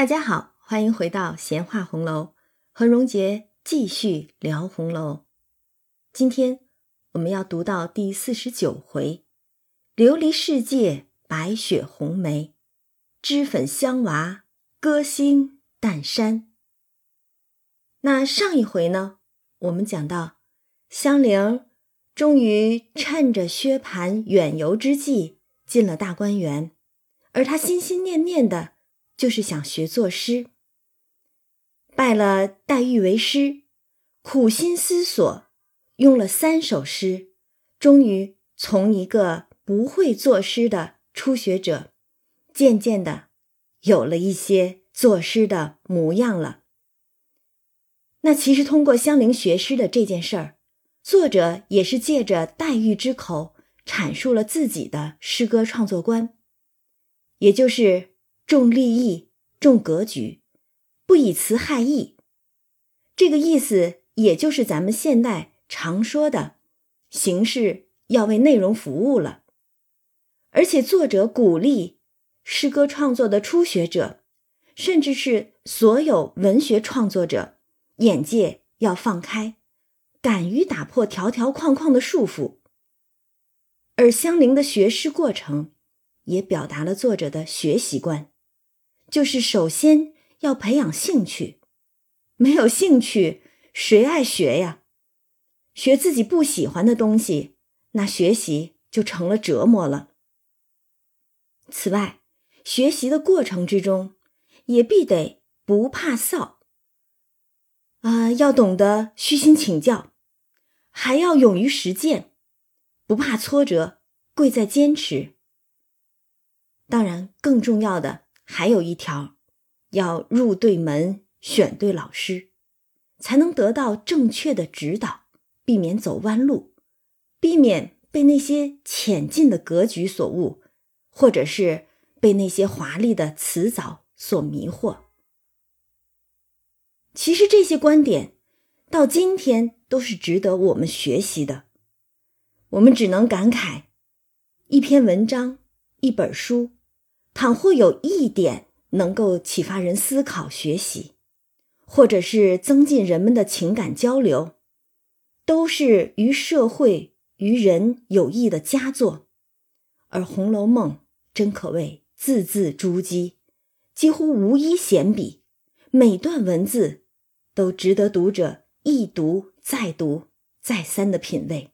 大家好，欢迎回到闲话红楼，和荣杰继续聊红楼。今天我们要读到第四十九回：“琉璃世界白雪红梅，脂粉香娃歌星淡山。”那上一回呢，我们讲到香菱终于趁着薛蟠远游之际进了大观园，而她心心念念的。就是想学作诗，拜了黛玉为师，苦心思索，用了三首诗，终于从一个不会作诗的初学者，渐渐的有了一些作诗的模样了。那其实通过香菱学诗的这件事儿，作者也是借着黛玉之口阐述了自己的诗歌创作观，也就是。重立意，重格局，不以词害意。这个意思，也就是咱们现代常说的“形式要为内容服务了”。而且，作者鼓励诗歌创作的初学者，甚至是所有文学创作者，眼界要放开，敢于打破条条框框的束缚。而香菱的学诗过程，也表达了作者的学习观。就是首先要培养兴趣，没有兴趣谁爱学呀？学自己不喜欢的东西，那学习就成了折磨了。此外，学习的过程之中，也必得不怕臊，啊，要懂得虚心请教，还要勇于实践，不怕挫折，贵在坚持。当然，更重要的。还有一条，要入对门，选对老师，才能得到正确的指导，避免走弯路，避免被那些浅近的格局所误，或者是被那些华丽的辞藻所迷惑。其实这些观点到今天都是值得我们学习的。我们只能感慨，一篇文章，一本书。倘或有一点能够启发人思考、学习，或者是增进人们的情感交流，都是于社会、于人有益的佳作。而《红楼梦》真可谓字字珠玑，几乎无一闲笔，每段文字都值得读者一读再读、再三的品味。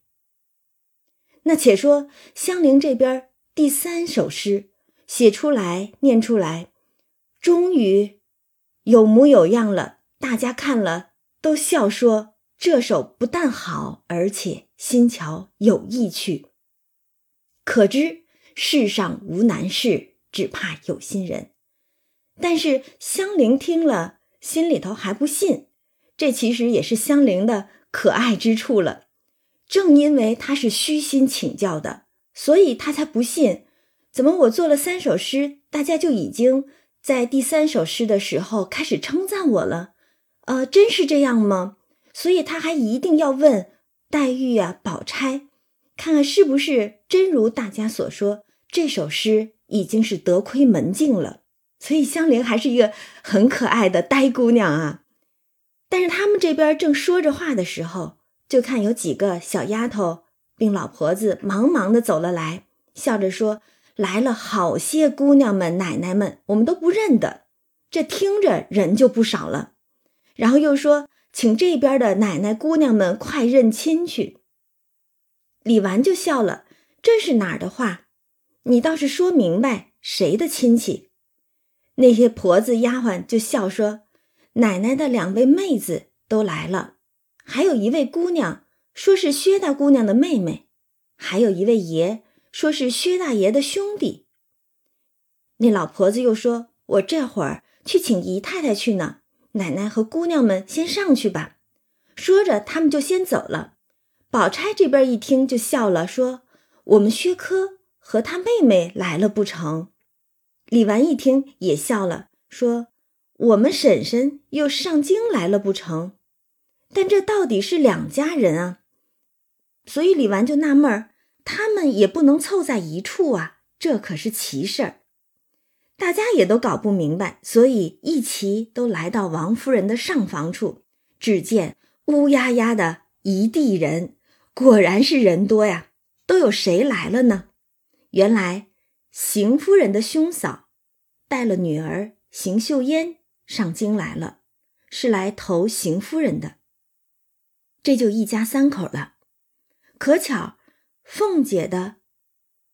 那且说香菱这边第三首诗。写出来，念出来，终于有模有样了。大家看了都笑说：“这首不但好，而且新巧有意趣。”可知世上无难事，只怕有心人。但是香菱听了，心里头还不信。这其实也是香菱的可爱之处了。正因为她是虚心请教的，所以她才不信。怎么我做了三首诗，大家就已经在第三首诗的时候开始称赞我了？呃，真是这样吗？所以他还一定要问黛玉啊、宝钗，看看是不是真如大家所说，这首诗已经是得窥门径了。所以香菱还是一个很可爱的呆姑娘啊。但是他们这边正说着话的时候，就看有几个小丫头并老婆子忙忙的走了来，笑着说。来了好些姑娘们、奶奶们，我们都不认得，这听着人就不少了。然后又说，请这边的奶奶、姑娘们快认亲去。李纨就笑了：“这是哪儿的话？你倒是说明白谁的亲戚。”那些婆子、丫鬟就笑说：“奶奶的两位妹子都来了，还有一位姑娘说是薛大姑娘的妹妹，还有一位爷。”说是薛大爷的兄弟。那老婆子又说：“我这会儿去请姨太太去呢，奶奶和姑娘们先上去吧。”说着，他们就先走了。宝钗这边一听就笑了，说：“我们薛科和他妹妹来了不成？”李纨一听也笑了，说：“我们婶婶又上京来了不成？”但这到底是两家人啊，所以李纨就纳闷儿。他们也不能凑在一处啊，这可是奇事儿。大家也都搞不明白，所以一齐都来到王夫人的上房处，只见乌压压的一地人，果然是人多呀。都有谁来了呢？原来邢夫人的兄嫂带了女儿邢秀烟上京来了，是来投邢夫人的。这就一家三口了。可巧凤姐的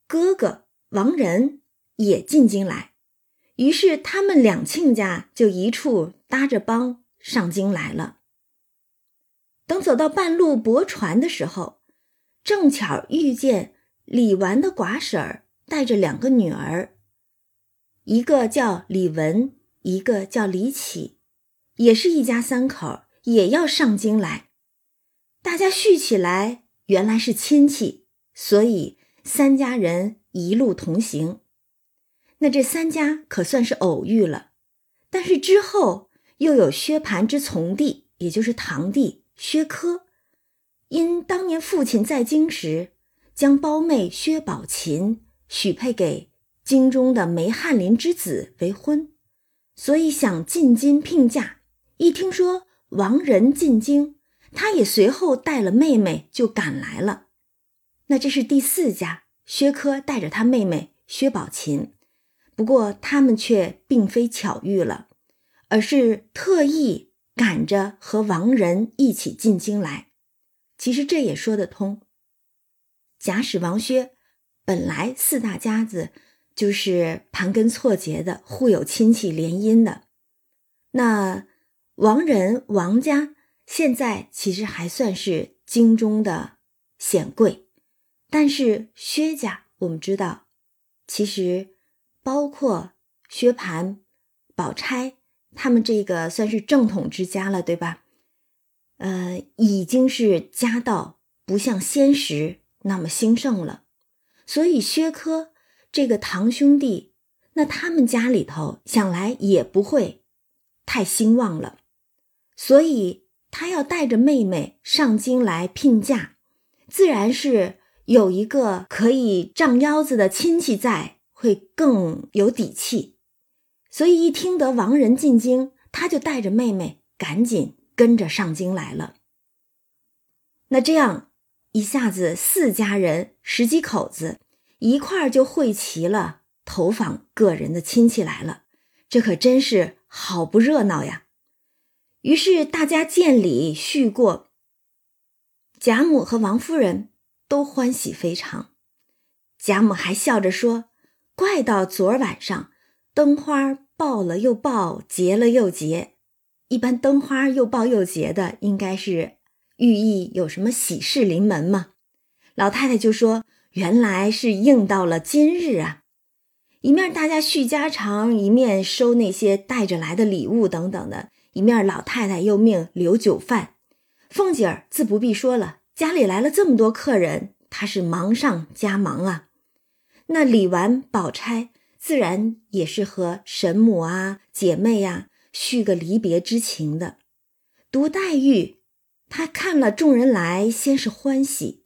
哥哥王仁也进京来，于是他们两亲家就一处搭着帮上京来了。等走到半路泊船的时候。正巧遇见李纨的寡婶儿带着两个女儿，一个叫李文，一个叫李启，也是一家三口，也要上京来。大家叙起来，原来是亲戚，所以三家人一路同行。那这三家可算是偶遇了，但是之后又有薛蟠之从弟，也就是堂弟薛科。因当年父亲在京时，将胞妹薛宝琴许配给京中的梅翰林之子为婚，所以想进京聘嫁。一听说王仁进京，他也随后带了妹妹就赶来了。那这是第四家，薛科带着他妹妹薛宝琴，不过他们却并非巧遇了，而是特意赶着和王仁一起进京来。其实这也说得通。贾史王薛本来四大家子就是盘根错节的，互有亲戚联姻的。那王仁王家现在其实还算是京中的显贵，但是薛家我们知道，其实包括薛蟠、宝钗他们这个算是正统之家了，对吧？呃，已经是家道不像先时那么兴盛了，所以薛科这个堂兄弟，那他们家里头想来也不会太兴旺了，所以他要带着妹妹上京来聘嫁，自然是有一个可以仗腰子的亲戚在，会更有底气。所以一听得王仁进京，他就带着妹妹赶紧。跟着上京来了，那这样一下子四家人十几口子一块儿就汇齐了，投访个人的亲戚来了，这可真是好不热闹呀！于是大家见礼叙过，贾母和王夫人都欢喜非常。贾母还笑着说：“怪到昨儿晚上，灯花爆了又爆，结了又结。”一般灯花又爆又结的，应该是寓意有什么喜事临门嘛？老太太就说：“原来是应到了今日啊！”一面大家叙家常，一面收那些带着来的礼物等等的，一面老太太又命留酒饭。凤姐儿自不必说了，家里来了这么多客人，他是忙上加忙啊。那李纨、宝钗自然也是和神母啊、姐妹呀。叙个离别之情的，独黛玉，她看了众人来，先是欢喜，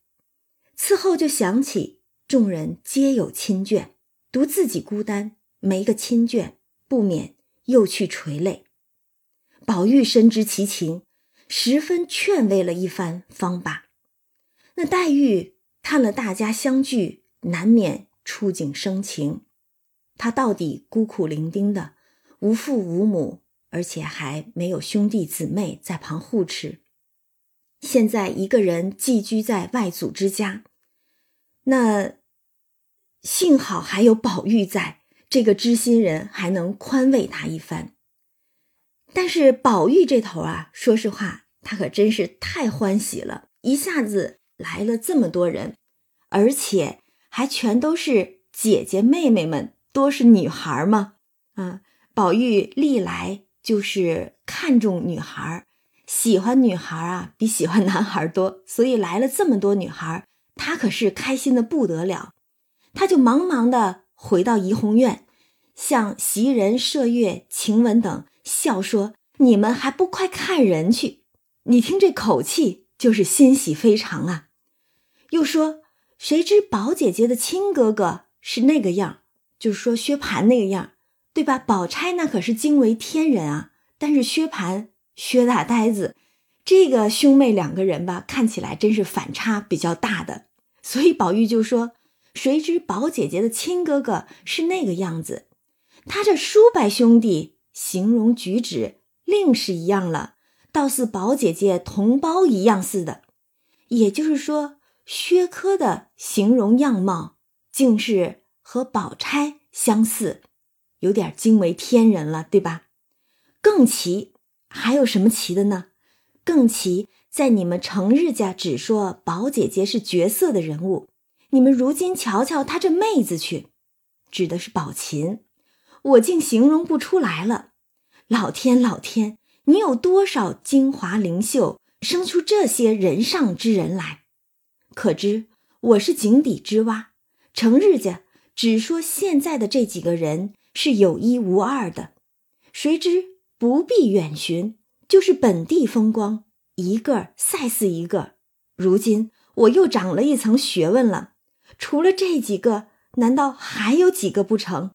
此后就想起众人皆有亲眷，独自己孤单，没个亲眷，不免又去垂泪。宝玉深知其情，十分劝慰了一番，方罢。那黛玉看了大家相聚，难免触景生情。她到底孤苦伶仃的，无父无母。而且还没有兄弟姊妹在旁护持，现在一个人寄居在外祖之家，那幸好还有宝玉在，这个知心人还能宽慰他一番。但是宝玉这头啊，说实话，他可真是太欢喜了，一下子来了这么多人，而且还全都是姐姐妹妹们，多是女孩嘛，啊，宝玉历来。就是看重女孩喜欢女孩啊，比喜欢男孩多，所以来了这么多女孩他可是开心的不得了。他就忙忙的回到怡红院，向袭人、麝月、晴雯等笑说：“你们还不快看人去？你听这口气，就是欣喜非常啊。”又说：“谁知宝姐姐的亲哥哥是那个样，就是说薛蟠那个样，对吧？宝钗那可是惊为天人啊，但是薛蟠、薛大呆子这个兄妹两个人吧，看起来真是反差比较大的。所以宝玉就说：“谁知宝姐姐的亲哥哥是那个样子，他这叔伯兄弟形容举止另是一样了，倒似宝姐姐同胞一样似的。也就是说，薛科的形容样貌竟是和宝钗相似。”有点惊为天人了，对吧？更奇，还有什么奇的呢？更奇在你们程日家只说宝姐姐是绝色的人物，你们如今瞧瞧她这妹子去，指的是宝琴，我竟形容不出来了。老天，老天，你有多少精华灵秀，生出这些人上之人来？可知我是井底之蛙，成日家只说现在的这几个人。是有一无二的，谁知不必远寻，就是本地风光，一个赛似一个。如今我又长了一层学问了，除了这几个，难道还有几个不成？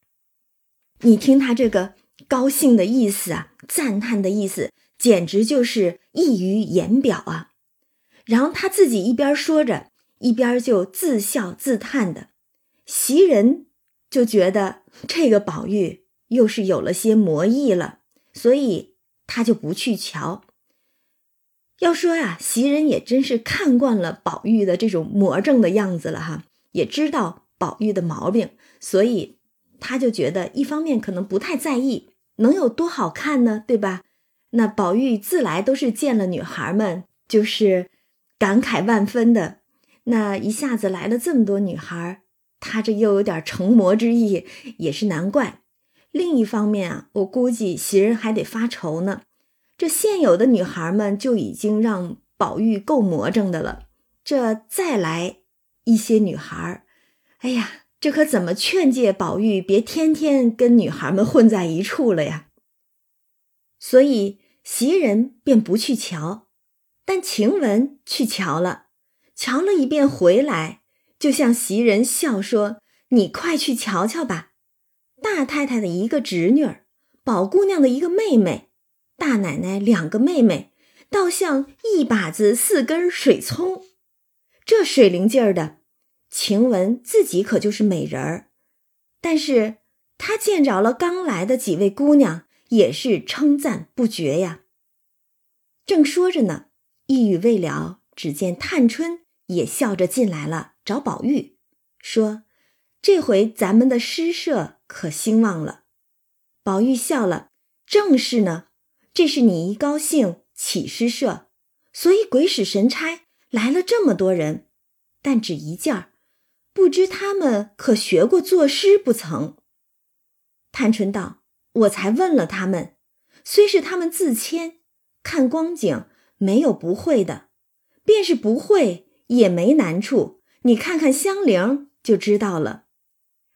你听他这个高兴的意思啊，赞叹的意思，简直就是溢于言表啊。然后他自己一边说着，一边就自笑自叹的，袭人。就觉得这个宝玉又是有了些魔意了，所以他就不去瞧。要说呀，袭人也真是看惯了宝玉的这种魔怔的样子了哈，也知道宝玉的毛病，所以他就觉得一方面可能不太在意，能有多好看呢？对吧？那宝玉自来都是见了女孩们就是感慨万分的，那一下子来了这么多女孩。他这又有点成魔之意，也是难怪。另一方面啊，我估计袭人还得发愁呢。这现有的女孩们就已经让宝玉够魔怔的了，这再来一些女孩，哎呀，这可怎么劝诫宝玉别天天跟女孩们混在一处了呀？所以袭人便不去瞧，但晴雯去瞧了，瞧了一遍回来。就向袭人笑说：“你快去瞧瞧吧，大太太的一个侄女儿，宝姑娘的一个妹妹，大奶奶两个妹妹，倒像一把子四根水葱。这水灵劲儿的，晴雯自己可就是美人儿，但是她见着了刚来的几位姑娘，也是称赞不绝呀。正说着呢，一语未了，只见探春也笑着进来了。”找宝玉，说：“这回咱们的诗社可兴旺了。”宝玉笑了：“正是呢，这是你一高兴起诗社，所以鬼使神差来了这么多人。但只一件儿，不知他们可学过作诗不曾？”探春道：“我才问了他们，虽是他们自谦，看光景没有不会的，便是不会也没难处。”你看看香菱就知道了，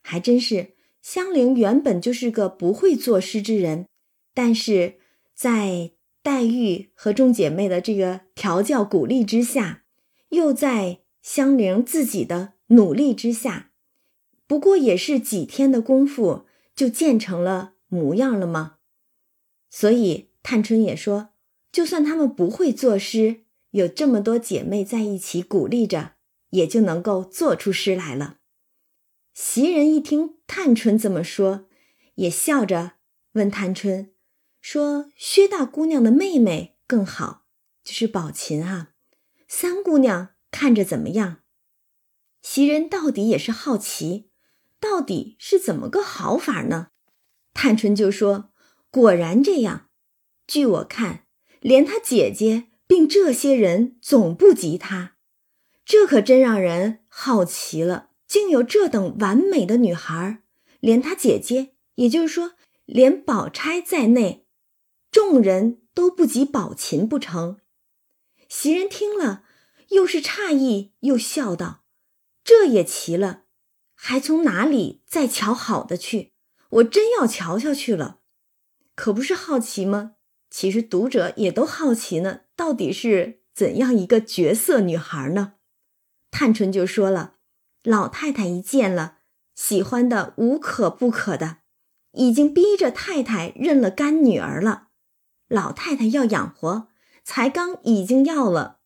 还真是香菱原本就是个不会作诗之人，但是在黛玉和众姐妹的这个调教鼓励之下，又在香菱自己的努力之下，不过也是几天的功夫就建成了模样了吗？所以探春也说，就算他们不会作诗，有这么多姐妹在一起鼓励着。也就能够做出诗来了。袭人一听探春这么说，也笑着问探春说：“薛大姑娘的妹妹更好，就是宝琴啊。三姑娘看着怎么样？”袭人到底也是好奇，到底是怎么个好法呢？探春就说：“果然这样。据我看，连她姐姐并这些人总不及她。”这可真让人好奇了，竟有这等完美的女孩，连她姐姐，也就是说，连宝钗在内，众人都不及宝琴不成？袭人听了，又是诧异，又笑道：“这也奇了，还从哪里再瞧好的去？我真要瞧瞧去了，可不是好奇吗？其实读者也都好奇呢，到底是怎样一个绝色女孩呢？”探春就说了：“老太太一见了，喜欢的无可不可的，已经逼着太太认了干女儿了，老太太要养活，才刚已经要了。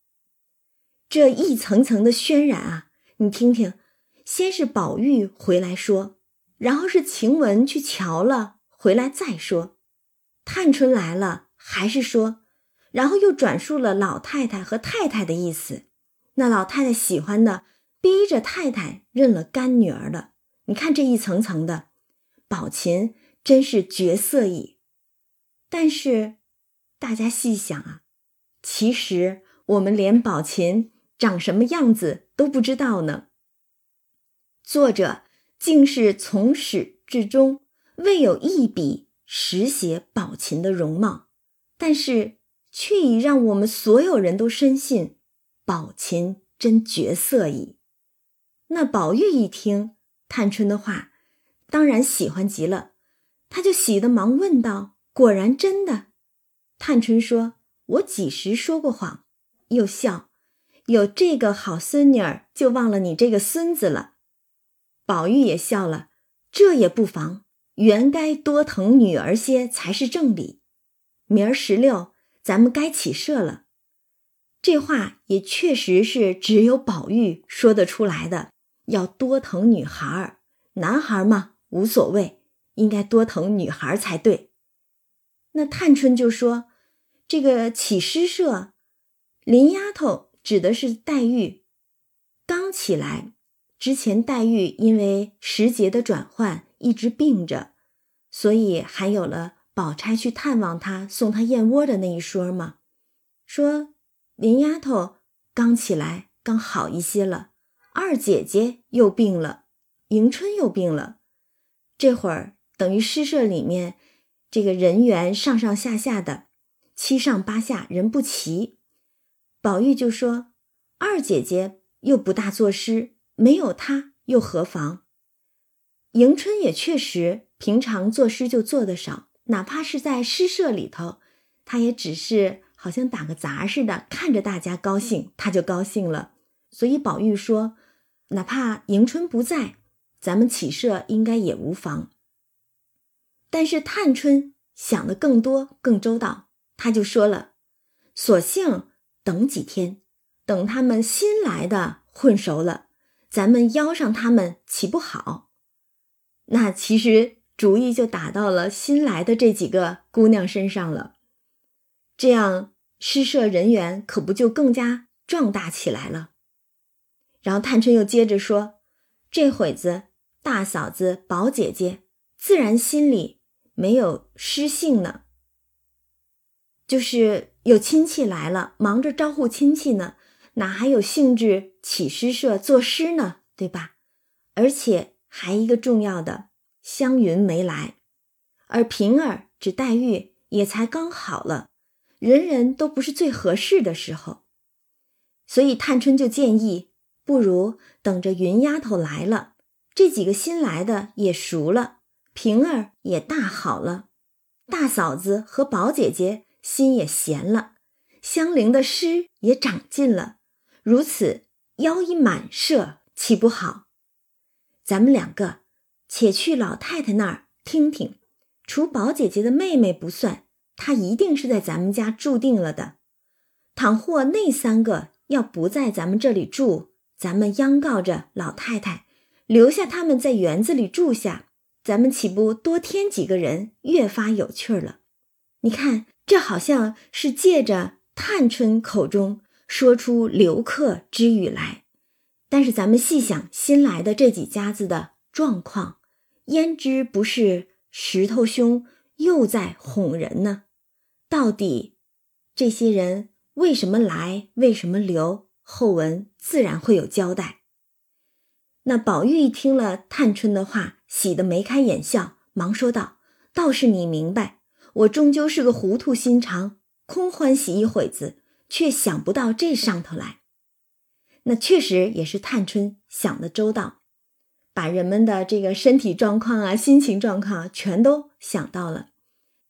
这一层层的渲染啊，你听听，先是宝玉回来说，然后是晴雯去瞧了，回来再说，探春来了还是说，然后又转述了老太太和太太的意思。那老太太喜欢的，逼着太太认了干女儿的。你看这一层层的，宝琴真是绝色矣。但是，大家细想啊，其实我们连宝琴长什么样子都不知道呢。作者竟是从始至终未有一笔实写宝琴的容貌，但是却已让我们所有人都深信宝琴真绝色矣。那宝玉一听。探春的话，当然喜欢极了，他就喜得忙问道：“果然真的？”探春说：“我几时说过谎？”又笑：“有这个好孙女儿，就忘了你这个孙子了。”宝玉也笑了：“这也不妨，原该多疼女儿些才是正理。明儿十六，咱们该起社了。”这话也确实是只有宝玉说得出来的。要多疼女孩儿，男孩嘛无所谓，应该多疼女孩才对。那探春就说：“这个起诗社，林丫头指的是黛玉，刚起来之前，黛玉因为时节的转换一直病着，所以还有了宝钗去探望她，送她燕窝的那一说嘛。说林丫头刚起来，刚好一些了。”二姐姐又病了，迎春又病了，这会儿等于诗社里面这个人员上上下下的七上八下人不齐。宝玉就说：“二姐姐又不大作诗，没有她又何妨？”迎春也确实平常作诗就做得少，哪怕是在诗社里头，他也只是好像打个杂似的，看着大家高兴，他就高兴了。所以宝玉说。哪怕迎春不在，咱们起社应该也无妨。但是探春想的更多、更周到，他就说了：“索性等几天，等他们新来的混熟了，咱们邀上他们，岂不好？”那其实主意就打到了新来的这几个姑娘身上了，这样诗社人员可不就更加壮大起来了。然后探春又接着说：“这会子大嫂子、宝姐姐自然心里没有失兴呢，就是有亲戚来了，忙着招呼亲戚呢，哪还有兴致起诗社作诗呢？对吧？而且还一个重要的，湘云没来，而平儿指黛玉也才刚好了，人人都不是最合适的时候，所以探春就建议。”不如等着云丫头来了，这几个新来的也熟了，平儿也大好了，大嫂子和宝姐姐心也闲了，香菱的诗也长进了，如此邀一满社，岂不好？咱们两个且去老太太那儿听听，除宝姐姐的妹妹不算，她一定是在咱们家住定了的。倘或那三个要不在咱们这里住，咱们央告着老太太，留下他们在园子里住下，咱们岂不多添几个人，越发有趣了？你看，这好像是借着探春口中说出留客之语来，但是咱们细想新来的这几家子的状况，焉知不是石头兄又在哄人呢？到底这些人为什么来？为什么留？后文自然会有交代。那宝玉一听了探春的话，喜得眉开眼笑，忙说道：“倒是你明白，我终究是个糊涂心肠，空欢喜一会子，却想不到这上头来。那确实也是探春想的周到，把人们的这个身体状况啊、心情状况啊全都想到了。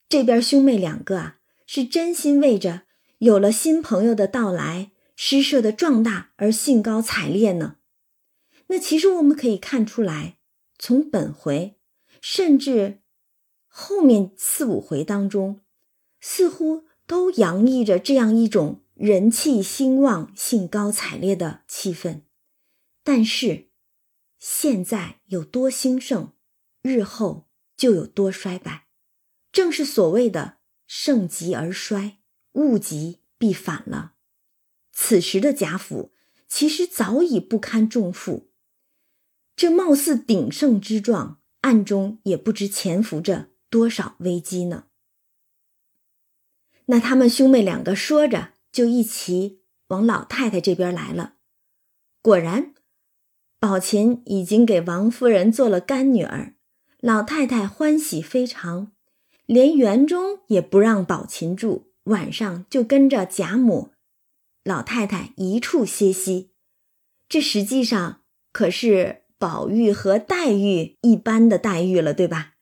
这边兄妹两个啊，是真心为着有了新朋友的到来。”诗社的壮大而兴高采烈呢？那其实我们可以看出来，从本回，甚至后面四五回当中，似乎都洋溢着这样一种人气兴旺、兴高采烈的气氛。但是，现在有多兴盛，日后就有多衰败，正是所谓的“盛极而衰，物极必反”了。此时的贾府其实早已不堪重负，这貌似鼎盛之状，暗中也不知潜伏着。多少危机呢？那他们兄妹两个说着，就一齐往老太太这边来了。果然，宝琴已经给王夫人做了干女儿，老太太欢喜非常，连园中也不让宝琴住，晚上就跟着贾母、老太太一处歇息。这实际上可是宝玉和黛玉一般的待遇了，对吧？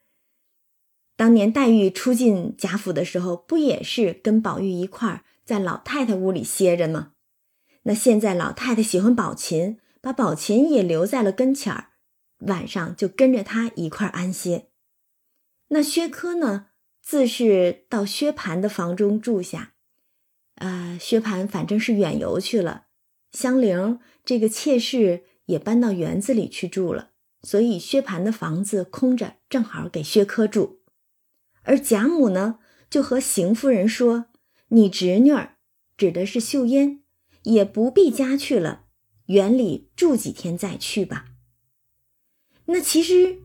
当年黛玉初进贾府的时候，不也是跟宝玉一块儿在老太太屋里歇着吗？那现在老太太喜欢宝琴，把宝琴也留在了跟前儿，晚上就跟着她一块儿安歇。那薛科呢，自是到薛蟠的房中住下。呃，薛蟠反正是远游去了，香菱这个妾室也搬到园子里去住了，所以薛蟠的房子空着，正好给薛科住。而贾母呢，就和邢夫人说：“你侄女儿指的是秀烟，也不必家去了，园里住几天再去吧。”那其实，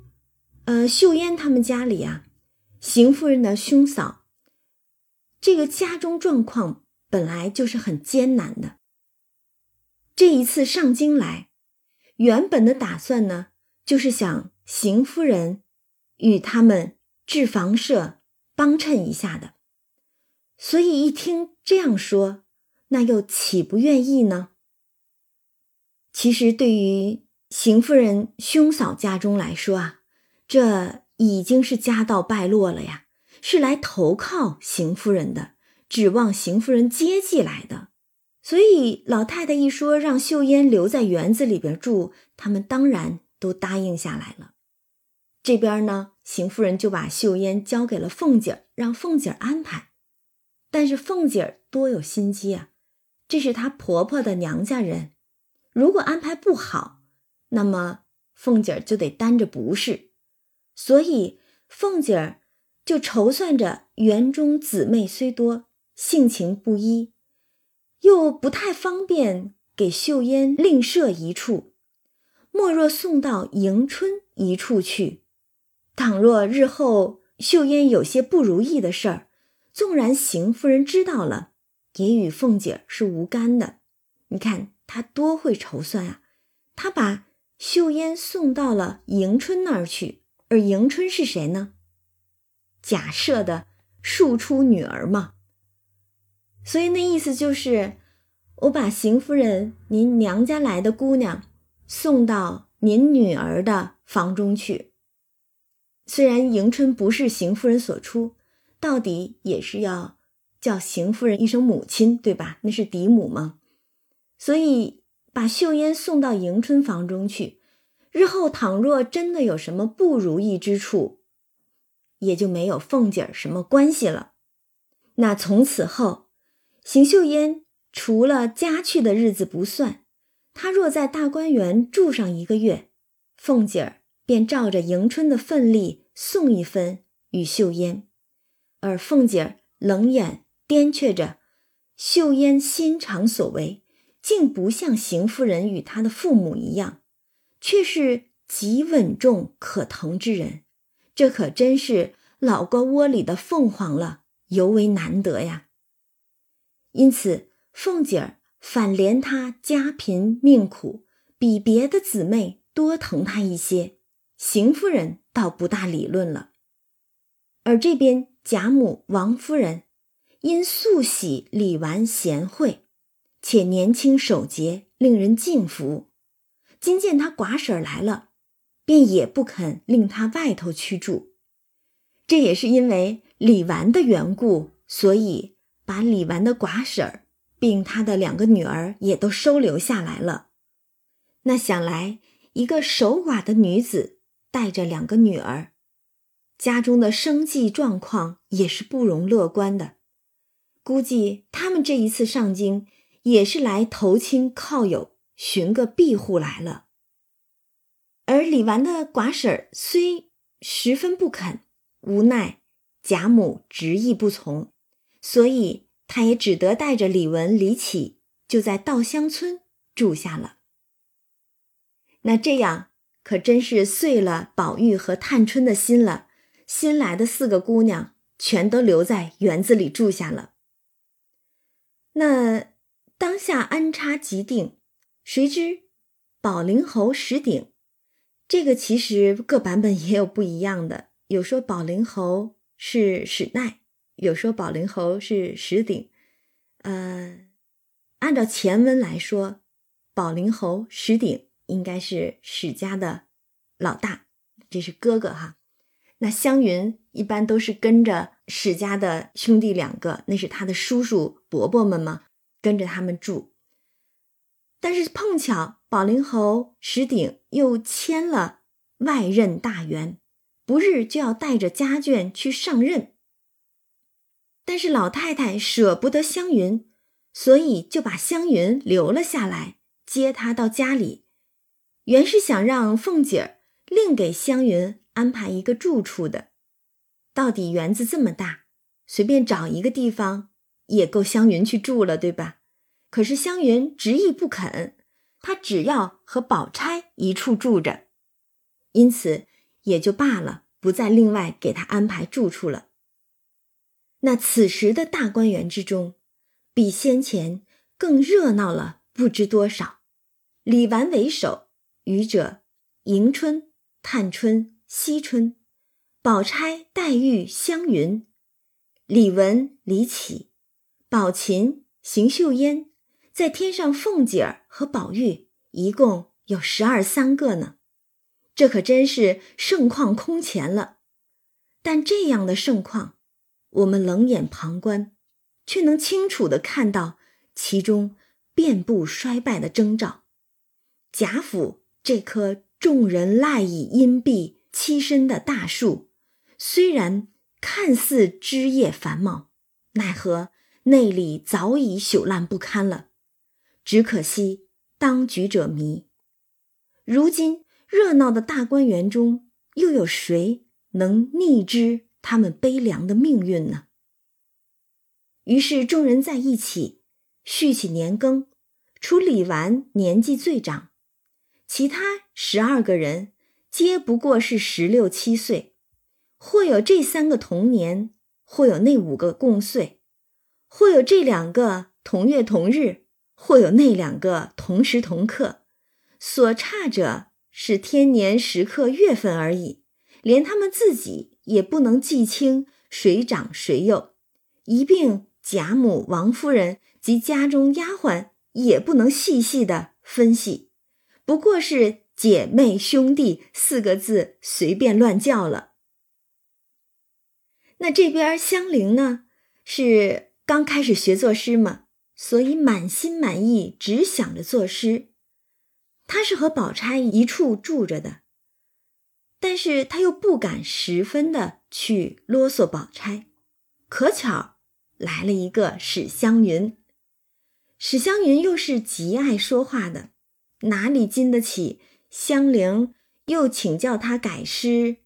呃，秀烟他们家里啊，邢夫人的兄嫂，这个家中状况本来就是很艰难的。这一次上京来，原本的打算呢，就是想邢夫人与他们。置房舍帮衬一下的，所以一听这样说，那又岂不愿意呢？其实对于邢夫人兄嫂家中来说啊，这已经是家道败落了呀，是来投靠邢夫人的，指望邢夫人接济来的。所以老太太一说让秀烟留在园子里边住，他们当然都答应下来了。这边呢？邢夫人就把秀烟交给了凤姐，让凤姐安排。但是凤姐多有心机啊，这是她婆婆的娘家人，如果安排不好，那么凤姐儿就得担着不是。所以凤姐儿就筹算着园中姊妹虽多，性情不一，又不太方便给秀烟另设一处，莫若送到迎春一处去。倘若日后秀烟有些不如意的事儿，纵然邢夫人知道了，也与凤姐是无干的。你看他多会筹算啊！他把秀烟送到了迎春那儿去，而迎春是谁呢？假设的庶出女儿嘛。所以那意思就是，我把邢夫人您娘家来的姑娘送到您女儿的房中去。虽然迎春不是邢夫人所出，到底也是要叫邢夫人一声母亲，对吧？那是嫡母吗。所以把秀烟送到迎春房中去，日后倘若真的有什么不如意之处，也就没有凤姐儿什么关系了。那从此后，邢秀烟除了家去的日子不算，她若在大观园住上一个月，凤姐儿。便照着迎春的份例送一分与秀烟，而凤姐儿冷眼掂却着秀烟心肠所为，竟不像邢夫人与她的父母一样，却是极稳重可疼之人。这可真是老瓜窝里的凤凰了，尤为难得呀。因此，凤姐儿反怜她家贫命苦，比别的姊妹多疼她一些。邢夫人倒不大理论了，而这边贾母、王夫人因素喜李纨贤惠，且年轻守节，令人敬服。今见他寡婶来了，便也不肯令他外头去住。这也是因为李纨的缘故，所以把李纨的寡婶儿并他的两个女儿也都收留下来了。那想来，一个守寡的女子。带着两个女儿，家中的生计状况也是不容乐观的。估计他们这一次上京，也是来投亲靠友，寻个庇护来了。而李纨的寡婶虽十分不肯，无奈贾母执意不从，所以她也只得带着李文、李启，就在稻香村住下了。那这样可真是碎了宝玉和探春的心了。新来的四个姑娘全都留在园子里住下了。那当下安插即定，谁知宝灵侯石鼎。这个其实各版本也有不一样的，有说宝灵侯是史奈，有说宝灵侯是石鼎。呃，按照前文来说，宝灵侯石鼎应该是史家的老大，这是哥哥哈。那湘云一般都是跟着史家的兄弟两个，那是他的叔叔伯伯们嘛，跟着他们住。但是碰巧宝灵侯石鼎又签了外任大员，不日就要带着家眷去上任。但是老太太舍不得湘云，所以就把湘云留了下来，接她到家里。原是想让凤姐儿另给湘云安排一个住处的。到底园子这么大，随便找一个地方也够湘云去住了，对吧？可是湘云执意不肯，她只要和宝钗一处住着，因此也就罢了，不再另外给她安排住处了。那此时的大观园之中，比先前更热闹了不知多少。李纨为首，余者迎春、探春、惜春、宝钗、黛玉、湘云、李文、李绮、宝琴、邢岫烟。再添上凤姐儿和宝玉，一共有十二三个呢，这可真是盛况空前了。但这样的盛况，我们冷眼旁观，却能清楚的看到其中遍布衰败的征兆。贾府这棵众人赖以荫蔽栖身的大树，虽然看似枝叶繁茂，奈何内里早已朽烂不堪了。只可惜当局者迷。如今热闹的大观园中，又有谁能逆知他们悲凉的命运呢？于是众人在一起续起年羹，除李纨年纪最长，其他十二个人皆不过是十六七岁，或有这三个同年，或有那五个共岁，或有这两个同月同日。或有那两个同时同刻，所差者是天年时刻月份而已，连他们自己也不能记清谁长谁幼，一并贾母、王夫人及家中丫鬟也不能细细的分析，不过是姐妹兄弟四个字随便乱叫了。那这边香菱呢，是刚开始学作诗嘛？所以满心满意，只想着作诗。他是和宝钗一处住着的，但是他又不敢十分的去啰嗦宝钗。可巧来了一个史湘云，史湘云又是极爱说话的，哪里经得起香菱又请教他改诗？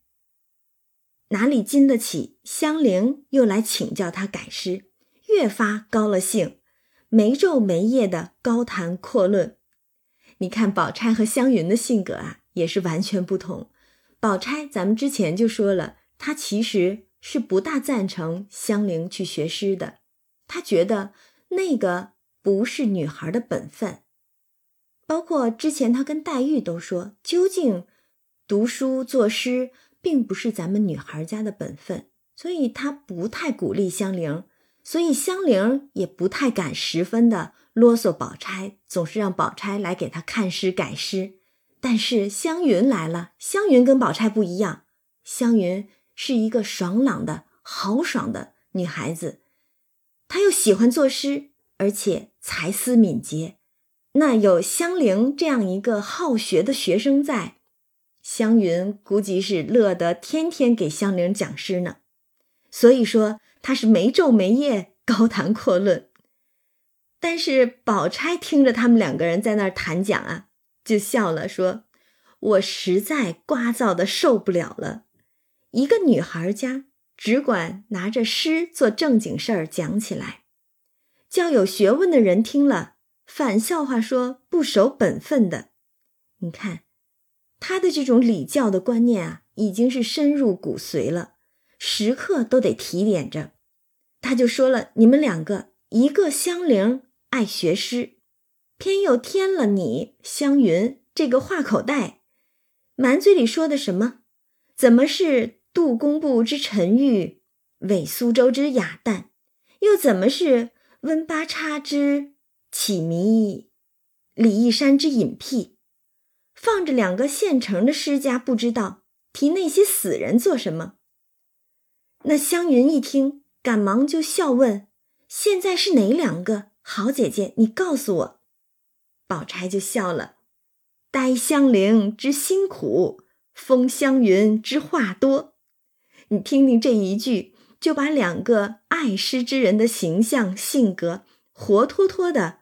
哪里经得起香菱又来请教他改诗？越发高了兴。没昼没夜的高谈阔论，你看宝钗和湘云的性格啊，也是完全不同。宝钗，咱们之前就说了，她其实是不大赞成香菱去学诗的，她觉得那个不是女孩的本分。包括之前她跟黛玉都说，究竟读书作诗并不是咱们女孩家的本分，所以她不太鼓励香菱。所以香菱也不太敢十分的啰嗦宝钗，总是让宝钗来给她看诗改诗。但是湘云来了，湘云跟宝钗不一样，湘云是一个爽朗的豪爽的女孩子，她又喜欢作诗，而且才思敏捷。那有香菱这样一个好学的学生在，湘云估计是乐得天天给香菱讲诗呢，所以说他是没昼没夜高谈阔论。但是宝钗听着他们两个人在那儿谈讲啊，就笑了，说：“我实在聒噪的受不了了。一个女孩家只管拿着诗做正经事儿讲起来，叫有学问的人听了反笑话说不守本分的。你看，他的这种礼教的观念啊，已经是深入骨髓了，时刻都得提点着。他就说了：你们两个，一个香菱。”爱学诗，偏又添了你湘云这个话口袋，满嘴里说的什么？怎么是杜工部之沉郁，伪苏州之雅淡？又怎么是温八叉之启迷，李义山之隐僻？放着两个现成的诗家不知道，提那些死人做什么？那湘云一听，赶忙就笑问：“现在是哪两个？”好姐姐，你告诉我，宝钗就笑了。呆香菱之辛苦，风香云之话多。你听听这一句，就把两个爱诗之人的形象、性格活脱脱的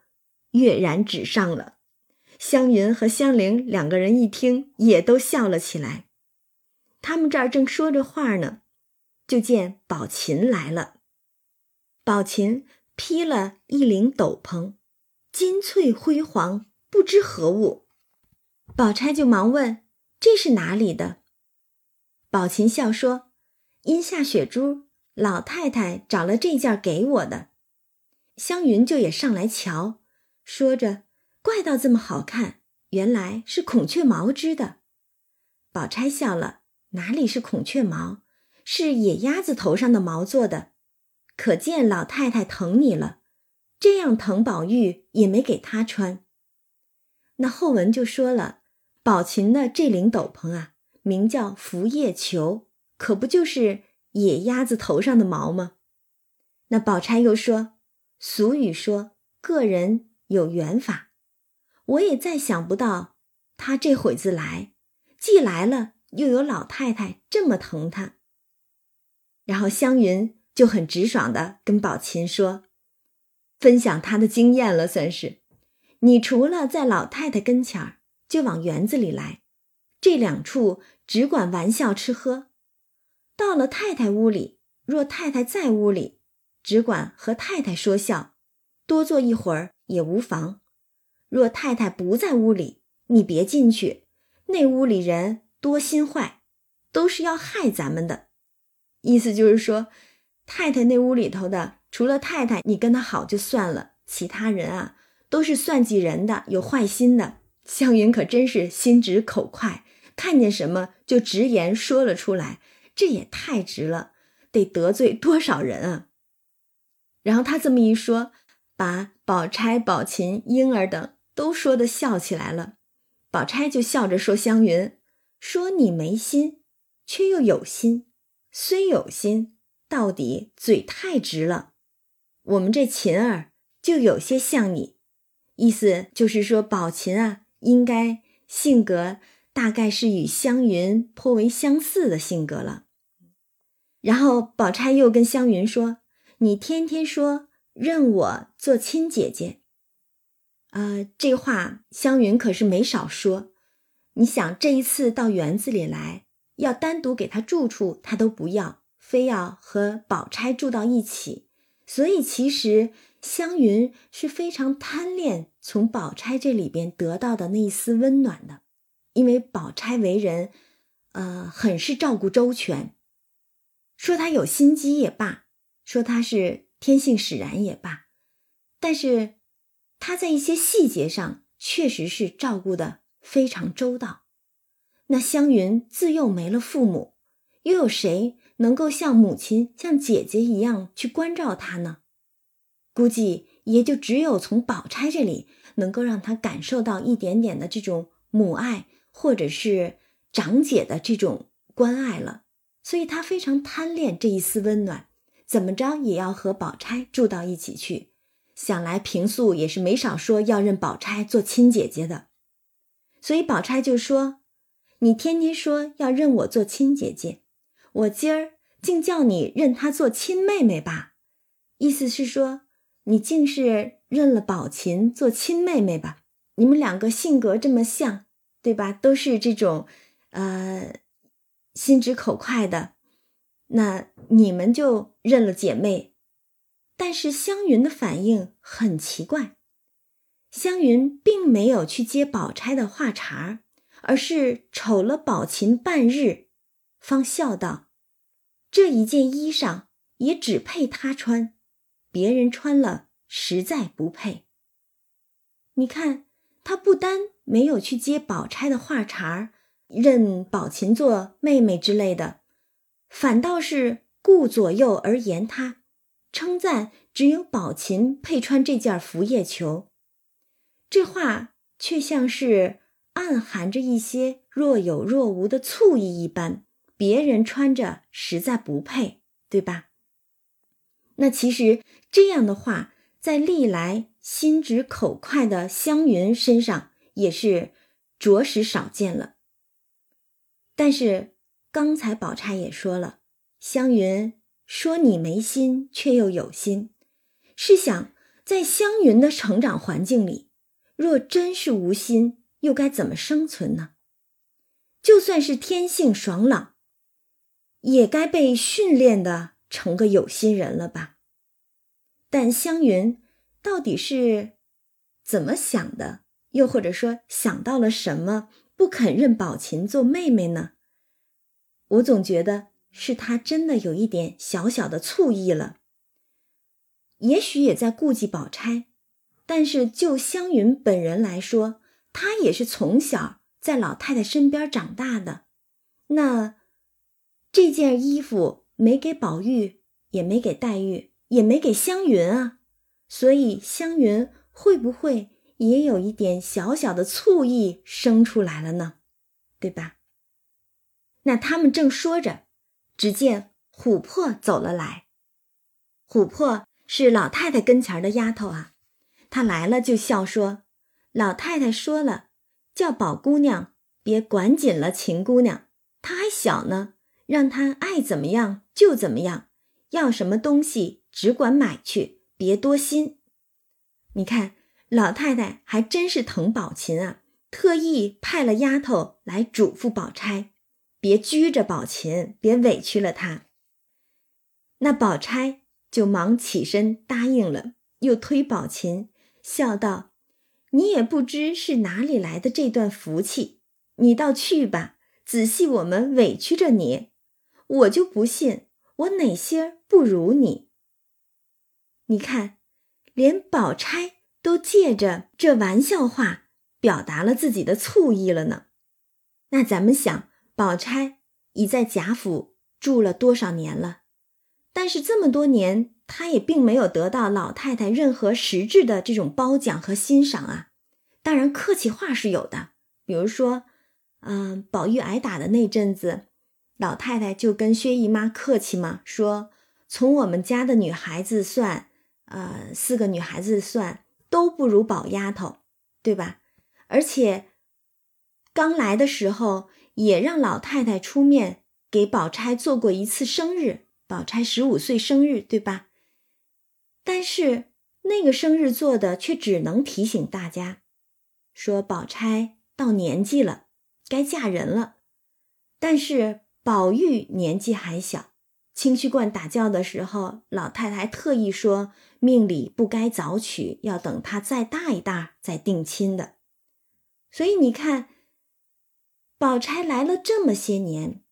跃然纸上了。湘云和香菱两个人一听，也都笑了起来。他们这儿正说着话呢，就见宝琴来了。宝琴。披了一领斗篷，金翠辉煌，不知何物。宝钗就忙问：“这是哪里的？”宝琴笑说：“因下雪珠，老太太找了这件给我的。”湘云就也上来瞧，说着：“怪道这么好看，原来是孔雀毛织的。”宝钗笑了：“哪里是孔雀毛，是野鸭子头上的毛做的。”可见老太太疼你了，这样疼宝玉也没给她穿。那后文就说了，宝琴的这领斗篷啊，名叫拂叶裘，可不就是野鸭子头上的毛吗？那宝钗又说，俗语说个人有缘法，我也再想不到，他这会子来，既来了，又有老太太这么疼他。然后湘云。就很直爽的跟宝琴说，分享他的经验了，算是。你除了在老太太跟前儿，就往园子里来，这两处只管玩笑吃喝。到了太太屋里，若太太在屋里，只管和太太说笑，多坐一会儿也无妨。若太太不在屋里，你别进去，那屋里人多心坏，都是要害咱们的。意思就是说。太太那屋里头的，除了太太，你跟他好就算了，其他人啊都是算计人的，有坏心的。湘云可真是心直口快，看见什么就直言说了出来，这也太直了，得得罪多少人啊！然后他这么一说，把宝钗、宝琴、莺儿等都说的笑起来了。宝钗就笑着说：“湘云，说你没心，却又有心，虽有心。”到底嘴太直了，我们这琴儿就有些像你，意思就是说宝琴啊，应该性格大概是与湘云颇为相似的性格了。然后宝钗又跟湘云说：“你天天说认我做亲姐姐，啊，这话湘云可是没少说。你想这一次到园子里来，要单独给他住处，他都不要。”非要和宝钗住到一起，所以其实湘云是非常贪恋从宝钗这里边得到的那一丝温暖的，因为宝钗为人，呃，很是照顾周全。说她有心机也罢，说她是天性使然也罢，但是她在一些细节上确实是照顾的非常周到。那湘云自幼没了父母，又有谁？能够像母亲、像姐姐一样去关照她呢？估计也就只有从宝钗这里能够让他感受到一点点的这种母爱，或者是长姐的这种关爱了。所以他非常贪恋这一丝温暖，怎么着也要和宝钗住到一起去。想来平素也是没少说要认宝钗做亲姐姐的，所以宝钗就说：“你天天说要认我做亲姐姐，我今儿竟叫你认她做亲妹妹吧？意思是说，你竟是认了宝琴做亲妹妹吧？你们两个性格这么像，对吧？都是这种，呃，心直口快的，那你们就认了姐妹。但是湘云的反应很奇怪，湘云并没有去接宝钗的话茬儿。而是瞅了宝琴半日，方笑道：“这一件衣裳也只配他穿，别人穿了实在不配。你看，他不单没有去接宝钗的话茬儿，认宝琴做妹妹之类的，反倒是顾左右而言他，称赞只有宝琴配穿这件拂叶裘。这话却像是……”暗含着一些若有若无的醋意一般，别人穿着实在不配，对吧？那其实这样的话，在历来心直口快的湘云身上也是着实少见了。但是刚才宝钗也说了，湘云说你没心，却又有心。试想，在湘云的成长环境里，若真是无心，又该怎么生存呢？就算是天性爽朗，也该被训练的成个有心人了吧？但湘云到底是怎么想的？又或者说想到了什么，不肯认宝琴做妹妹呢？我总觉得是她真的有一点小小的醋意了，也许也在顾忌宝钗。但是就湘云本人来说，他也是从小在老太太身边长大的，那这件衣服没给宝玉，也没给黛玉，也没给湘云啊，所以湘云会不会也有一点小小的醋意生出来了呢？对吧？那他们正说着，只见琥珀走了来。琥珀是老太太跟前的丫头啊，她来了就笑说。老太太说了，叫宝姑娘别管紧了秦姑娘，她还小呢，让她爱怎么样就怎么样，要什么东西只管买去，别多心。你看，老太太还真是疼宝琴啊，特意派了丫头来嘱咐宝钗，别拘着宝琴，别委屈了她。那宝钗就忙起身答应了，又推宝琴，笑道。你也不知是哪里来的这段福气，你倒去吧，仔细我们委屈着你，我就不信我哪些不如你。你看，连宝钗都借着这玩笑话表达了自己的醋意了呢。那咱们想，宝钗已在贾府住了多少年了？但是这么多年。他也并没有得到老太太任何实质的这种褒奖和欣赏啊，当然客气话是有的，比如说，嗯，宝玉挨打的那阵子，老太太就跟薛姨妈客气嘛，说从我们家的女孩子算，呃，四个女孩子算都不如宝丫头，对吧？而且刚来的时候也让老太太出面给宝钗做过一次生日，宝钗十五岁生日，对吧？但是那个生日做的却只能提醒大家，说宝钗到年纪了，该嫁人了。但是宝玉年纪还小，清虚观打醮的时候，老太太特意说命里不该早娶，要等他再大一大再定亲的。所以你看，宝钗来了这么些年，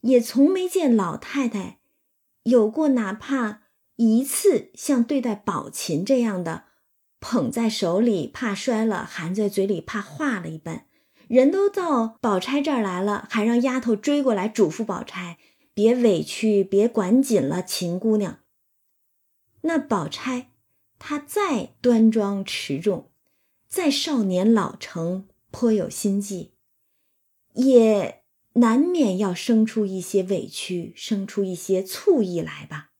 也从没见老太太有过哪怕。一次像对待宝琴这样的捧在手里怕摔了，含在嘴里怕化了一般，人都到宝钗这儿来了，还让丫头追过来嘱咐宝钗别委屈，别管紧了，秦姑娘。那宝钗她再端庄持重，再少年老成，颇有心计，也难免要生出一些委屈，生出一些醋意来吧。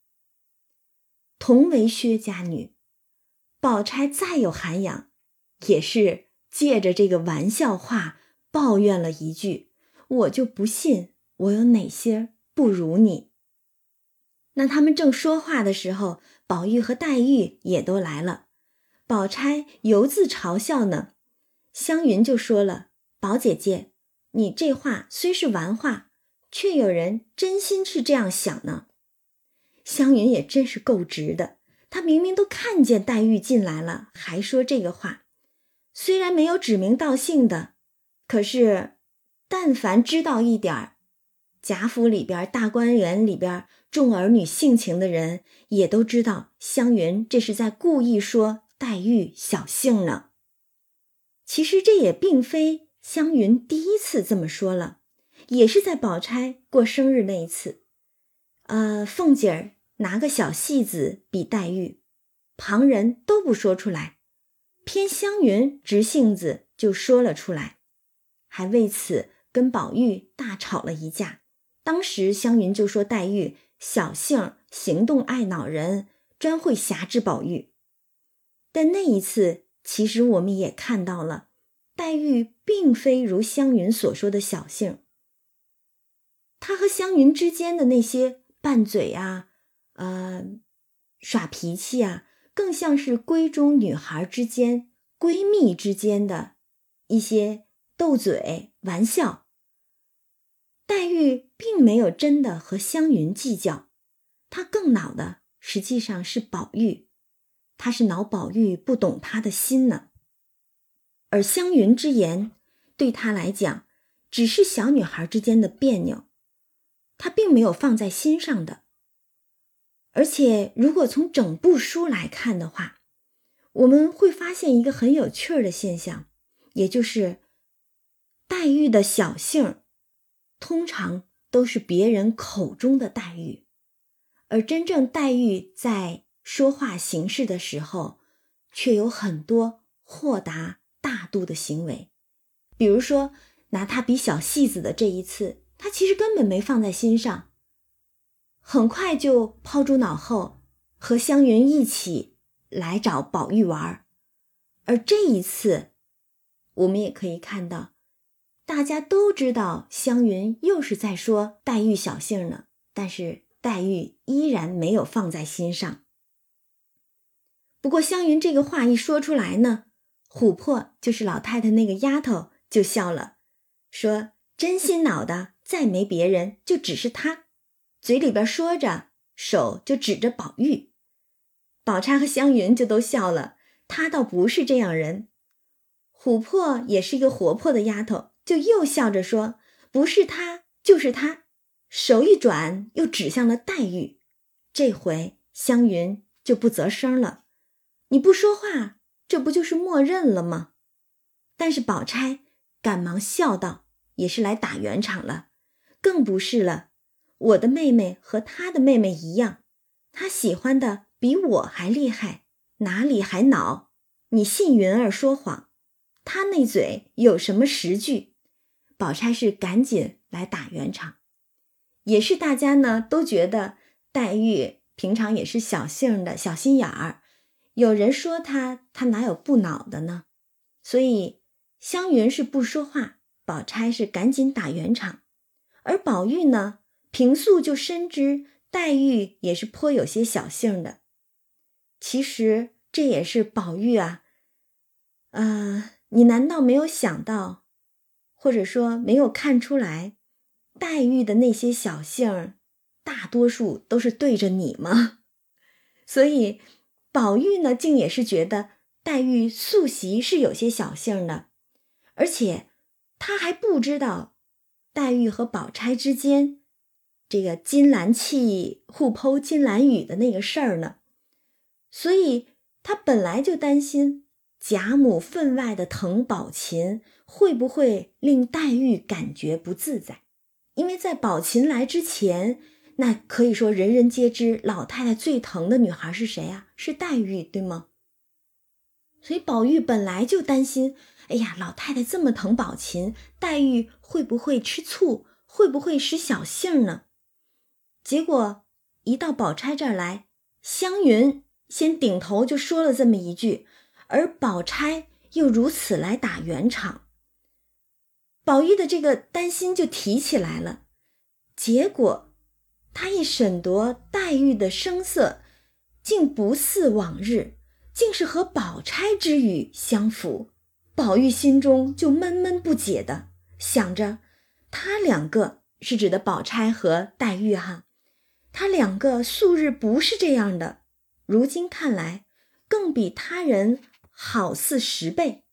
同为薛家女，宝钗再有涵养，也是借着这个玩笑话抱怨了一句：“我就不信我有哪些不如你。那他们正说话的时候，宝玉和黛玉也都来了。宝钗犹自嘲笑呢，湘云就说了：“宝姐姐，你这话虽是玩话，却有人真心是这样想呢。”湘云也真是够直的，她明明都看见黛玉进来了，还说这个话。虽然没有指名道姓的，可是，但凡知道一点儿贾府里边大观园里边重儿女性情的人，也都知道湘云这是在故意说。黛玉小性呢？其实这也并非湘云第一次这么说了，也是在宝钗过生日那一次。呃，凤姐儿拿个小戏子比黛玉，旁人都不说出来，偏湘云直性子就说了出来，还为此跟宝玉大吵了一架。当时湘云就说黛玉小性，行动爱恼人，专会挟制宝玉。但那一次，其实我们也看到了，黛玉并非如湘云所说的小性。她和湘云之间的那些拌嘴啊，呃，耍脾气啊，更像是闺中女孩之间、闺蜜之间的一些斗嘴玩笑。黛玉并没有真的和湘云计较，她更恼的实际上是宝玉。她是恼宝玉不懂她的心呢，而湘云之言对她来讲只是小女孩之间的别扭，他并没有放在心上的。而且，如果从整部书来看的话，我们会发现一个很有趣儿的现象，也就是黛玉的小性通常都是别人口中的黛玉，而真正黛玉在。说话行事的时候，却有很多豁达大度的行为。比如说，拿他比小戏子的这一次，他其实根本没放在心上，很快就抛诸脑后，和湘云一起来找宝玉玩。而这一次，我们也可以看到，大家都知道湘云又是在说黛玉小性呢，但是黛玉依然没有放在心上。不过湘云这个话一说出来呢，琥珀就是老太太那个丫头就笑了，说：“真心恼的再没别人，就只是他。”嘴里边说着，手就指着宝玉。宝钗和湘云就都笑了，她倒不是这样人。琥珀也是一个活泼的丫头，就又笑着说：“不是他，就是他。”手一转，又指向了黛玉。这回湘云就不择声了。你不说话，这不就是默认了吗？但是宝钗赶忙笑道：“也是来打圆场了，更不是了。我的妹妹和她的妹妹一样，她喜欢的比我还厉害，哪里还恼？你信云儿说谎？她那嘴有什么实据？”宝钗是赶紧来打圆场，也是大家呢都觉得黛玉平常也是小性的小心眼儿。有人说她，她哪有不恼的呢？所以湘云是不说话，宝钗是赶紧打圆场，而宝玉呢，平素就深知黛玉也是颇有些小性的。其实这也是宝玉啊，啊，你难道没有想到，或者说没有看出来，黛玉的那些小性儿，大多数都是对着你吗？所以。宝玉呢，竟也是觉得黛玉素习是有些小性的，而且他还不知道黛玉和宝钗之间这个金兰气互剖金兰语的那个事儿呢，所以他本来就担心贾母分外的疼宝琴会不会令黛玉感觉不自在，因为在宝琴来之前。那可以说，人人皆知，老太太最疼的女孩是谁啊？是黛玉，对吗？所以宝玉本来就担心，哎呀，老太太这么疼宝琴，黛玉会不会吃醋，会不会使小性呢？结果一到宝钗这儿来，湘云先顶头就说了这么一句，而宝钗又如此来打圆场。宝玉的这个担心就提起来了。结果，他一审夺黛玉的声色，竟不似往日，竟是和宝钗之语相符。宝玉心中就闷闷不解的想着，他两个是指的宝钗和黛玉哈，他两个素日不是这样的，如今看来更比他人好似十倍。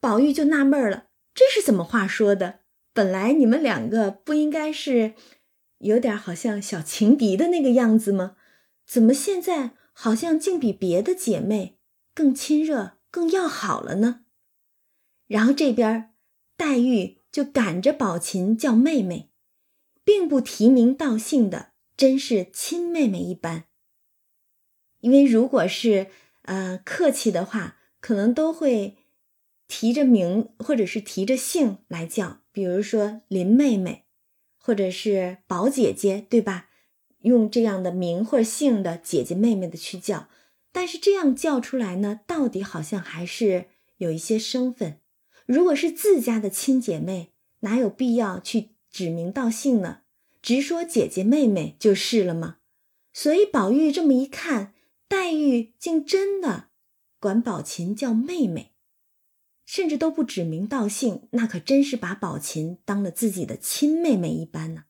宝玉就纳闷了，这是怎么话说的？本来你们两个不应该是有点好像小情敌的那个样子吗？怎么现在好像竟比别的姐妹更亲热、更要好了呢？然后这边黛玉就赶着宝琴叫妹妹，并不提名道姓的，真是亲妹妹一般。因为如果是呃客气的话，可能都会提着名或者是提着姓来叫，比如说林妹妹，或者是宝姐姐，对吧？用这样的名或姓的姐姐妹妹的去叫，但是这样叫出来呢，到底好像还是有一些生分。如果是自家的亲姐妹，哪有必要去指名道姓呢？直说姐姐妹妹就是了嘛？所以宝玉这么一看，黛玉竟真的管宝琴叫妹妹，甚至都不指名道姓，那可真是把宝琴当了自己的亲妹妹一般呢。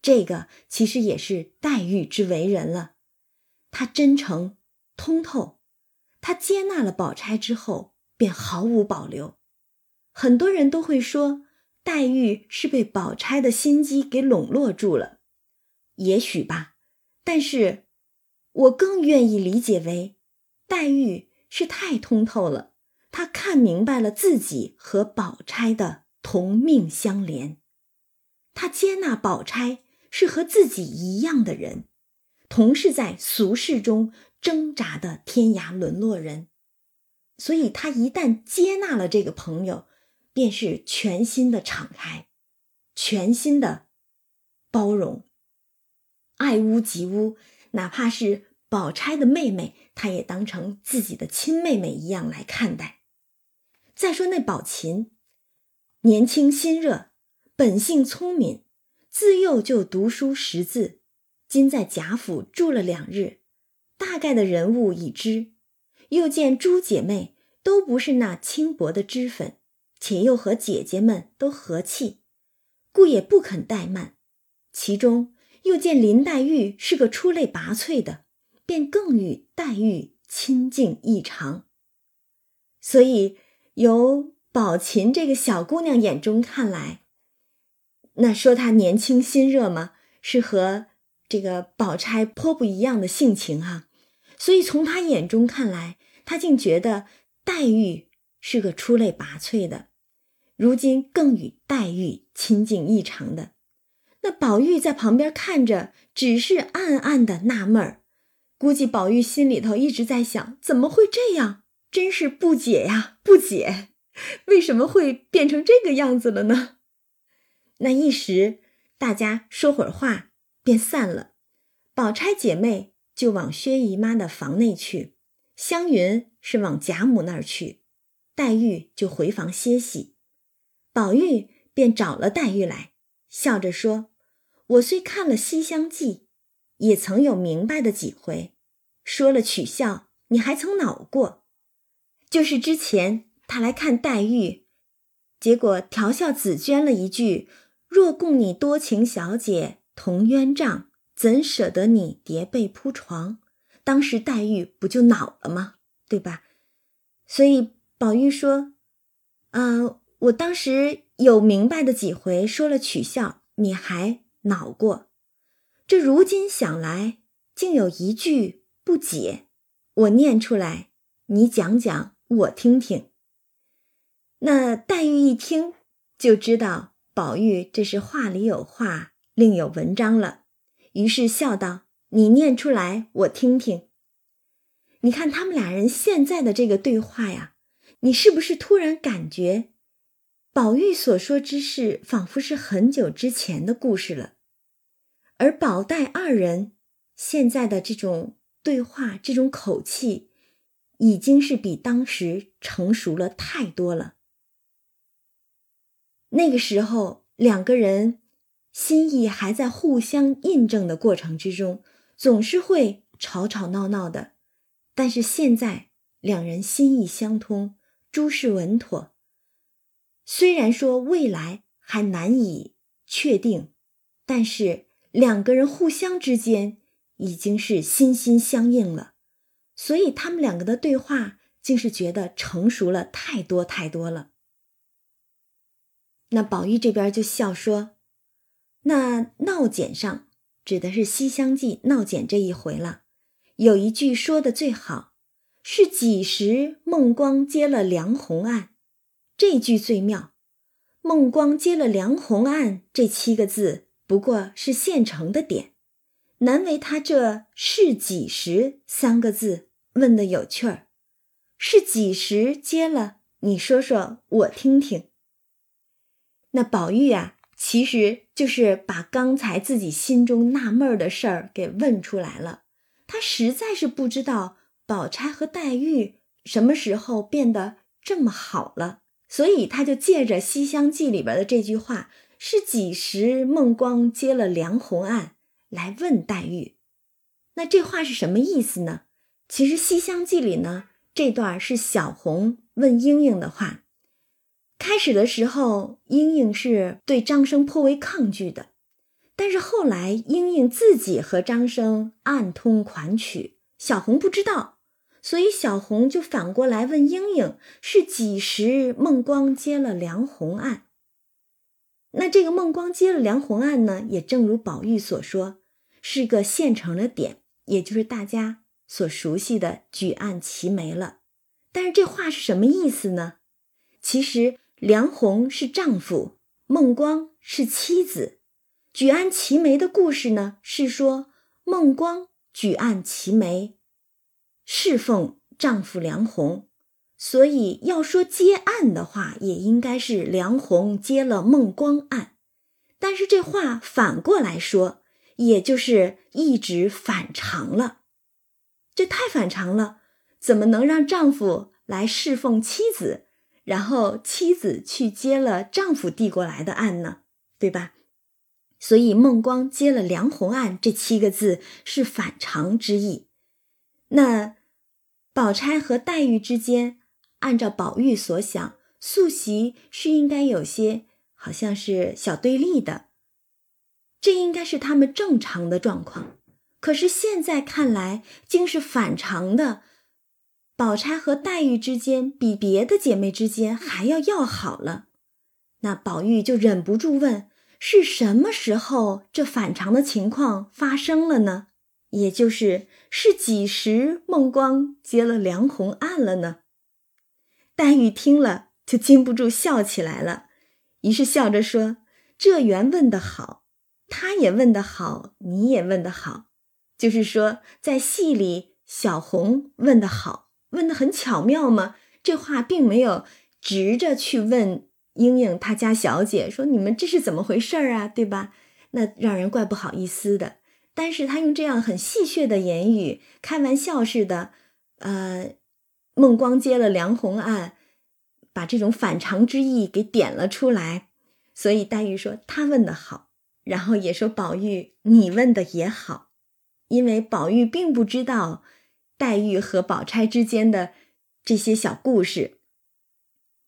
这个其实也是黛玉之为人了，她真诚通透，她接纳了宝钗之后，便毫无保留。很多人都会说，黛玉是被宝钗的心机给笼络住了，也许吧。但是，我更愿意理解为，黛玉是太通透了，她看明白了自己和宝钗的同命相连，她接纳宝钗是和自己一样的人，同是在俗世中挣扎的天涯沦落人，所以她一旦接纳了这个朋友。便是全新的敞开，全新的包容，爱屋及乌，哪怕是宝钗的妹妹，她也当成自己的亲妹妹一样来看待。再说那宝琴，年轻心热，本性聪明，自幼就读书识字，今在贾府住了两日，大概的人物已知，又见诸姐妹都不是那轻薄的脂粉。且又和姐姐们都和气，故也不肯怠慢。其中又见林黛玉是个出类拔萃的，便更与黛玉亲近异常。所以由宝琴这个小姑娘眼中看来，那说她年轻心热嘛，是和这个宝钗颇不一样的性情哈。所以从她眼中看来，她竟觉得黛玉是个出类拔萃的。如今更与黛玉亲近异常的，那宝玉在旁边看着，只是暗暗的纳闷儿。估计宝玉心里头一直在想：怎么会这样？真是不解呀，不解，为什么会变成这个样子了呢？那一时，大家说会儿话，便散了。宝钗姐妹就往薛姨妈的房内去，湘云是往贾母那儿去，黛玉就回房歇息。宝玉便找了黛玉来，笑着说：“我虽看了《西厢记》，也曾有明白的几回，说了取笑，你还曾恼过。就是之前他来看黛玉，结果调笑紫鹃了一句：‘若供你多情小姐同鸳帐，怎舍得你叠被铺床？’当时黛玉不就恼了吗？对吧？所以宝玉说：‘啊。’我当时有明白的几回说了取笑，你还恼过。这如今想来，竟有一句不解，我念出来，你讲讲，我听听。那黛玉一听就知道宝玉这是话里有话，另有文章了，于是笑道：“你念出来，我听听。”你看他们俩人现在的这个对话呀，你是不是突然感觉？宝玉所说之事，仿佛是很久之前的故事了，而宝黛二人现在的这种对话、这种口气，已经是比当时成熟了太多了。那个时候两个人心意还在互相印证的过程之中，总是会吵吵闹闹的。但是现在两人心意相通，诸事稳妥。虽然说未来还难以确定，但是两个人互相之间已经是心心相印了，所以他们两个的对话竟是觉得成熟了太多太多了。那宝玉这边就笑说：“那闹简上指的是《西厢记》闹简这一回了。”有一句说的最好，是几时孟光接了梁鸿案，这句最妙。孟光接了梁鸿案这七个字，不过是现成的点，难为他这是几时三个字问的有趣儿。是几时接了？你说说我听听。那宝玉啊，其实就是把刚才自己心中纳闷的事儿给问出来了。他实在是不知道宝钗和黛玉什么时候变得这么好了，所以他就借着《西厢记》里边的这句话“是几时孟光接了梁鸿案”来问黛玉。那这话是什么意思呢？其实《西厢记》里呢，这段是小红问莺莺的话。开始的时候，莺莺是对张生颇为抗拒的。但是后来，莺莺自己和张生暗通款曲，小红不知道，所以小红就反过来问莺莺：是几时孟光接了梁鸿案？那这个孟光接了梁鸿案呢？也正如宝玉所说，是个现成的点，也就是大家所熟悉的举案齐眉了。但是这话是什么意思呢？其实梁鸿是丈夫，孟光是妻子。举案齐眉的故事呢，是说孟光举案齐眉，侍奉丈夫梁鸿，所以要说接案的话，也应该是梁鸿接了孟光案。但是这话反过来说，也就是一直反常了，这太反常了，怎么能让丈夫来侍奉妻子，然后妻子去接了丈夫递过来的案呢？对吧？所以孟光接了梁鸿案这七个字是反常之意。那宝钗和黛玉之间，按照宝玉所想，素习是应该有些好像是小对立的，这应该是他们正常的状况。可是现在看来，竟是反常的。宝钗和黛玉之间比别的姐妹之间还要要好了。那宝玉就忍不住问。是什么时候这反常的情况发生了呢？也就是是几时孟光接了梁鸿案了呢？黛玉听了就禁不住笑起来了，于是笑着说：“这缘问得好，他也问得好，你也问得好。就是说，在戏里小红问得好，问得很巧妙吗？这话并没有直着去问。”莺莺她家小姐说：“你们这是怎么回事儿啊？对吧？那让人怪不好意思的。但是他用这样很戏谑的言语，开玩笑似的，呃，孟光接了梁鸿案，把这种反常之意给点了出来。所以黛玉说他问的好，然后也说宝玉你问的也好，因为宝玉并不知道黛玉和宝钗之间的这些小故事。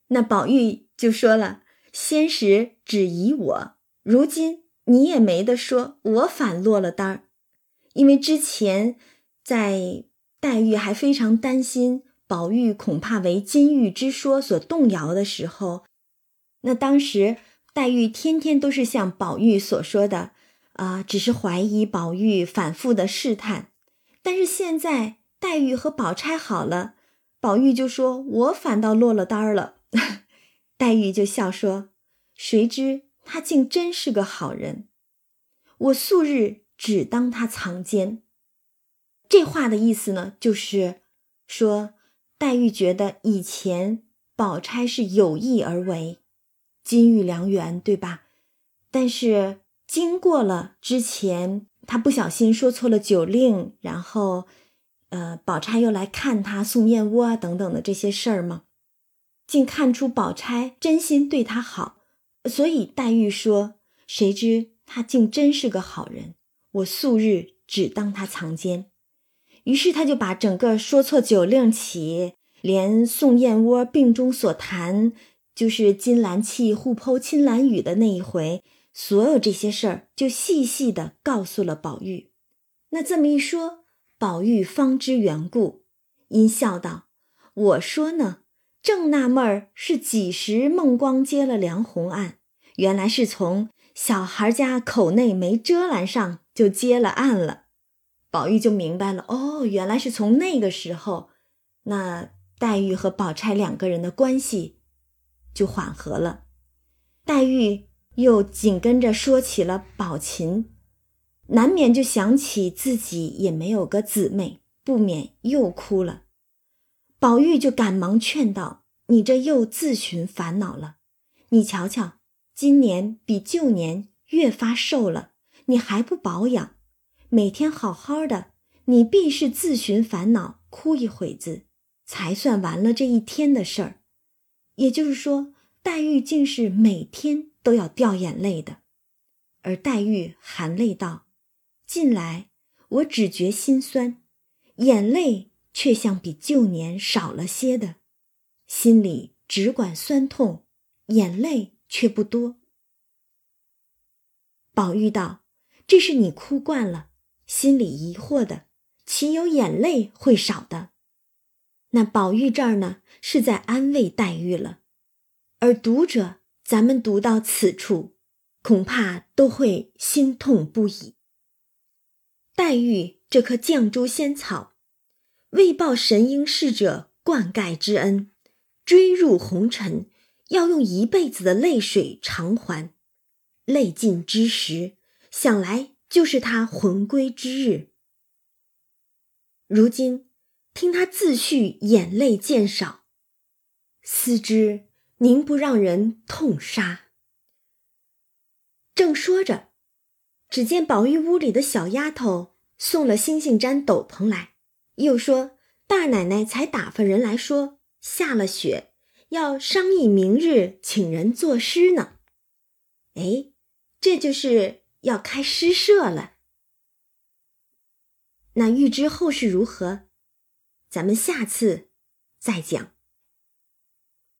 那宝玉。”就说了，先时只疑我，如今你也没得说，我反落了单儿。因为之前在黛玉还非常担心宝玉恐怕为金玉之说所动摇的时候，那当时黛玉天天都是像宝玉所说的，啊，只是怀疑宝玉反复的试探。但是现在黛玉和宝钗好了，宝玉就说我反倒落了单儿了。黛玉就笑说：“谁知他竟真是个好人，我素日只当他藏奸。”这话的意思呢，就是说黛玉觉得以前宝钗是有意而为，金玉良缘，对吧？但是经过了之前，他不小心说错了酒令，然后，呃，宝钗又来看他送燕窝啊等等的这些事儿吗？竟看出宝钗真心对他好，所以黛玉说：“谁知他竟真是个好人，我素日只当他藏奸。”于是他就把整个说错酒令起，连宋燕窝病中所谈，就是金兰契互剖金兰语的那一回，所有这些事儿就细细的告诉了宝玉。那这么一说，宝玉方知缘故，因笑道：“我说呢，正纳闷儿是几时孟光接了梁红案，原来是从小孩家口内没遮拦上就接了案了。”宝玉就明白了，哦，原来是从那个时候，那黛玉和宝钗两个人的关系就缓和了。黛玉又紧跟着说起了宝琴，难免就想起自己也没有个姊妹，不免又哭了。宝玉就赶忙劝道：“你这又自寻烦恼了。你瞧瞧，今年比旧年越发瘦了，你还不保养。”每天好好的，你必是自寻烦恼，哭一会子，才算完了这一天的事儿。也就是说，黛玉竟是每天都要掉眼泪的。而黛玉含泪道：“近来我只觉心酸，眼泪却像比旧年少了些的，心里只管酸痛，眼泪却不多。”宝玉道：“这是你哭惯了。”心里疑惑的，岂有眼泪会少的？那宝玉这儿呢，是在安慰黛玉了。而读者，咱们读到此处，恐怕都会心痛不已。黛玉这棵绛珠仙草，为报神瑛侍者灌溉之恩，追入红尘，要用一辈子的泪水偿还。泪尽之时，想来。就是他魂归之日。如今听他自叙眼泪渐少，思之宁不让人痛杀。正说着，只见宝玉屋里的小丫头送了星星毡斗篷来，又说大奶奶才打发人来说下了雪，要商议明日请人作诗呢。哎，这就是。要开诗社了，那预知后事如何，咱们下次再讲。